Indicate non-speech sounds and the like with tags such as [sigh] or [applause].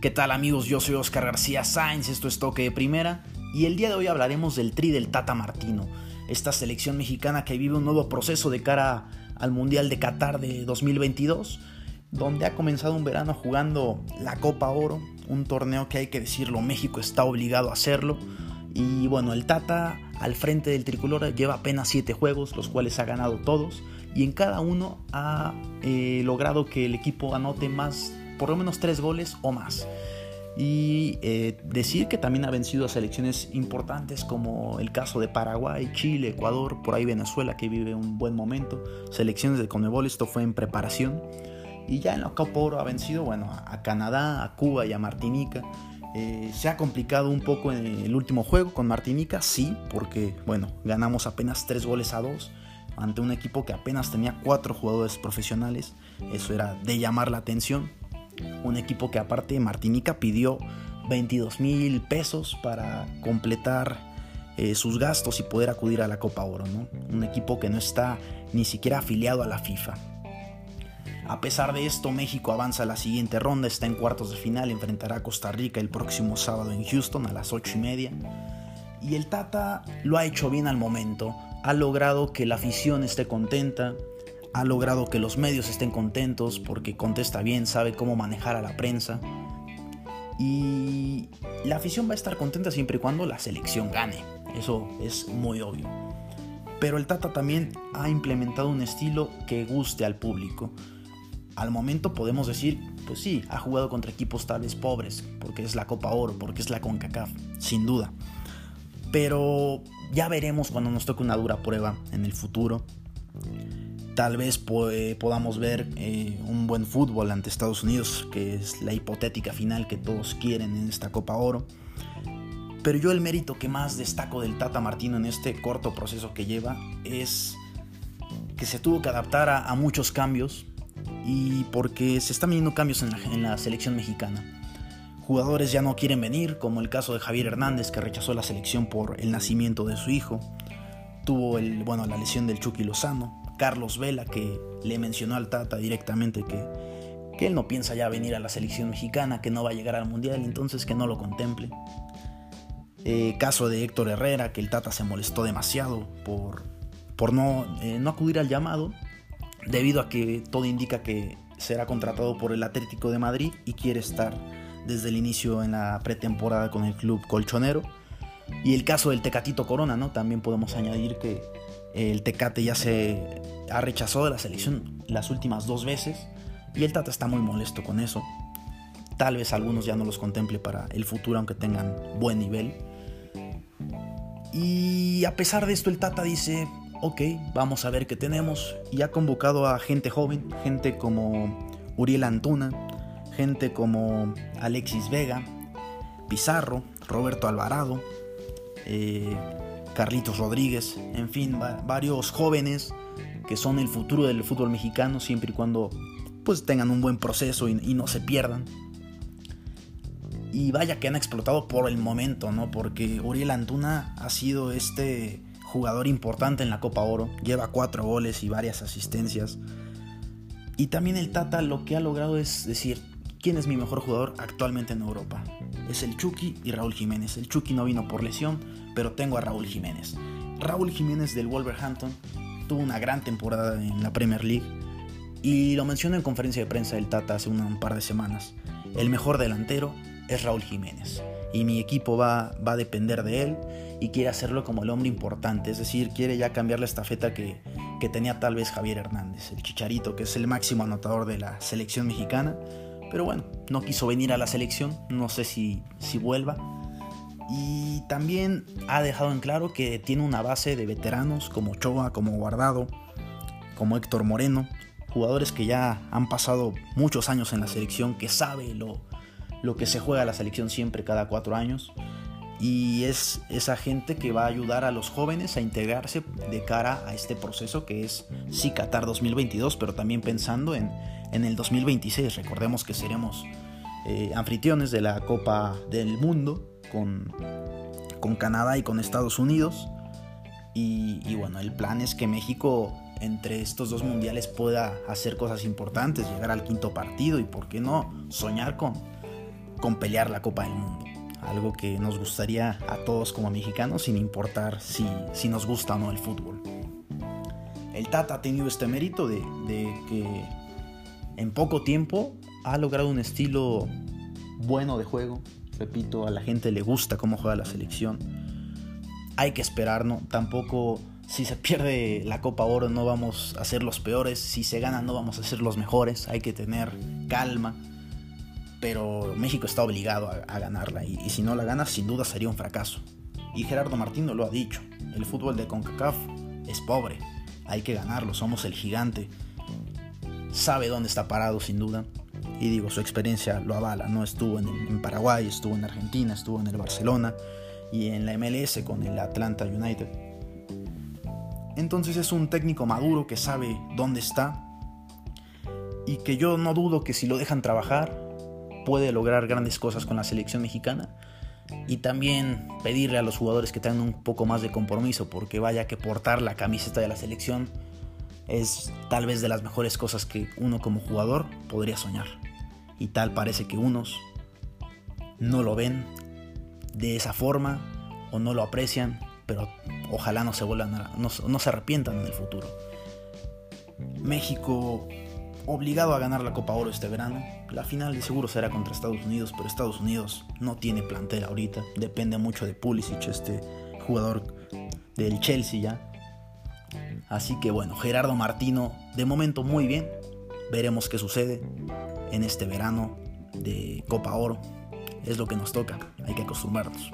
¿Qué tal amigos? Yo soy Oscar García Sáenz, esto es Toque de Primera y el día de hoy hablaremos del Tri del Tata Martino, esta selección mexicana que vive un nuevo proceso de cara al Mundial de Qatar de 2022, donde ha comenzado un verano jugando la Copa Oro, un torneo que hay que decirlo, México está obligado a hacerlo, y bueno, el Tata al frente del tricolor lleva apenas 7 juegos, los cuales ha ganado todos, y en cada uno ha eh, logrado que el equipo anote más, por lo menos 3 goles o más. Y eh, decir que también ha vencido a selecciones importantes como el caso de Paraguay, Chile, Ecuador, por ahí Venezuela que vive un buen momento. Selecciones de Conmebol, esto fue en preparación. Y ya en la Copa Oro ha vencido bueno, a Canadá, a Cuba y a Martinica. Eh, se ha complicado un poco en el último juego con Martinica, sí, porque bueno, ganamos apenas 3 goles a 2 ante un equipo que apenas tenía 4 jugadores profesionales. Eso era de llamar la atención. Un equipo que aparte Martinica pidió 22 mil pesos para completar eh, sus gastos y poder acudir a la Copa Oro. ¿no? Un equipo que no está ni siquiera afiliado a la FIFA. A pesar de esto, México avanza a la siguiente ronda, está en cuartos de final, enfrentará a Costa Rica el próximo sábado en Houston a las 8 y media. Y el Tata lo ha hecho bien al momento, ha logrado que la afición esté contenta, ha logrado que los medios estén contentos porque contesta bien, sabe cómo manejar a la prensa. Y la afición va a estar contenta siempre y cuando la selección gane, eso es muy obvio. Pero el Tata también ha implementado un estilo que guste al público al momento podemos decir, pues sí, ha jugado contra equipos tal vez pobres, porque es la Copa Oro, porque es la CONCACAF, sin duda. Pero ya veremos cuando nos toque una dura prueba en el futuro. Tal vez podamos ver eh, un buen fútbol ante Estados Unidos, que es la hipotética final que todos quieren en esta Copa Oro. Pero yo el mérito que más destaco del Tata Martino en este corto proceso que lleva es que se tuvo que adaptar a muchos cambios, y porque se están viendo cambios en la, selección mexicana. Jugadores ya no quieren venir, como el caso de Javier Hernández que rechazó la selección por el nacimiento de su hijo. Tuvo el, bueno, la lesión del Chucky Lozano. Carlos Vela que le mencionó al Tata directamente que, que él no piensa ya venir a la selección mexicana, que no va a llegar al Mundial, entonces que no lo contemple. Eh, caso de Héctor Herrera, que el Tata se molestó demasiado por, por no, eh, no acudir al llamado debido a que todo indica que será contratado por el Atlético de Madrid y quiere estar desde el inicio en la pretemporada con el club colchonero. Y el caso del Tecatito Corona, ¿no? También podemos añadir que el Tecate ya se ha rechazado de la selección las últimas dos veces y el Tata está muy molesto con eso. Tal vez algunos ya no los contemple para el futuro aunque tengan buen nivel. Y a pesar de esto el Tata dice, ok, vamos a ver qué tenemos. Y ha convocado a gente joven, gente como Uriel Antuna, gente como Alexis Vega, Pizarro, Roberto Alvarado, eh, Carlitos Rodríguez, en fin, varios jóvenes que son el futuro del fútbol mexicano siempre y cuando pues tengan un buen proceso y, no se pierdan. Y vaya que han explotado por el momento, ¿no? Porque Uriel Antuna ha sido este jugador importante en la Copa Oro, lleva cuatro goles y varias asistencias. Y también el Tata lo que ha logrado es decir, ¿quién es mi mejor jugador actualmente en Europa? Es el Chucky y Raúl Jiménez. El Chucky no vino por lesión, pero tengo a Raúl Jiménez. Raúl Jiménez del Wolverhampton tuvo una gran temporada en la Premier League y lo mencionó en conferencia de prensa del Tata hace un par de semanas. El mejor delantero es Raúl Jiménez y mi equipo va, va a depender de él y quiere hacerlo como el hombre importante, es decir, quiere ya cambiar la estafeta que, que tenía tal vez Javier Hernández, el Chicharito, que es el máximo anotador de la selección mexicana, pero bueno, no quiso venir a la selección, no sé si, si vuelva. Y también ha dejado en claro que tiene una base de veteranos como Choa, como Guardado, como Héctor Moreno, jugadores que ya han pasado muchos años en la selección, que sabe lo, lo que se juega a la selección siempre cada cuatro años y es esa gente que va a ayudar a los jóvenes a integrarse de cara a este proceso que es sí Qatar 2022, pero también pensando en, en el 2026. Recordemos que seremos eh, anfitriones de la Copa del Mundo con, con Canadá y con Estados Unidos. Y, y bueno, el plan es que México entre estos dos mundiales pueda hacer cosas importantes, llegar al quinto partido y, ¿por qué no?, soñar con, con pelear la Copa del Mundo. Algo que nos gustaría a todos como mexicanos sin importar si, si nos gusta o no el fútbol. El Tata ha tenido este mérito de, de que en poco tiempo ha logrado un estilo bueno de juego. Repito, a la gente le gusta cómo juega la selección. Hay que esperar, ¿no? Tampoco si se [laughs] pierde la Copa Oro no vamos a ser los peores, si se gana no vamos a ser los mejores, hay que tener calma. Pero México está obligado a, ganarla y, y, si no la gana sin duda sería un fracaso. Y Gerardo Martino lo ha dicho, el fútbol de CONCACAF es pobre, hay que ganarlo, somos el gigante. Sabe dónde está parado sin duda y digo, su experiencia lo avala, ¿no? Estuvo en, Paraguay, estuvo en Argentina, estuvo en el Barcelona y en la MLS con el Atlanta United. Entonces es un técnico maduro que sabe dónde está y que yo no dudo que si lo dejan trabajar puede lograr grandes cosas con la selección mexicana y también pedirle a los jugadores que tengan un poco más de compromiso porque vaya que portar la camiseta de la selección es tal vez de las mejores cosas que uno como jugador podría soñar y tal parece que unos no lo ven de esa forma o no lo aprecian, pero ojalá no se vuelvan no, se arrepientan en el futuro. México obligado a ganar la Copa Oro este verano. La final de seguro será contra Estados Unidos, pero Estados Unidos no tiene plantel ahorita. Depende mucho de Pulisic, este jugador del Chelsea ya. Así que bueno, Gerardo Martino, de momento muy bien. Veremos qué sucede en este verano de Copa Oro. Es lo que nos toca, hay que acostumbrarnos.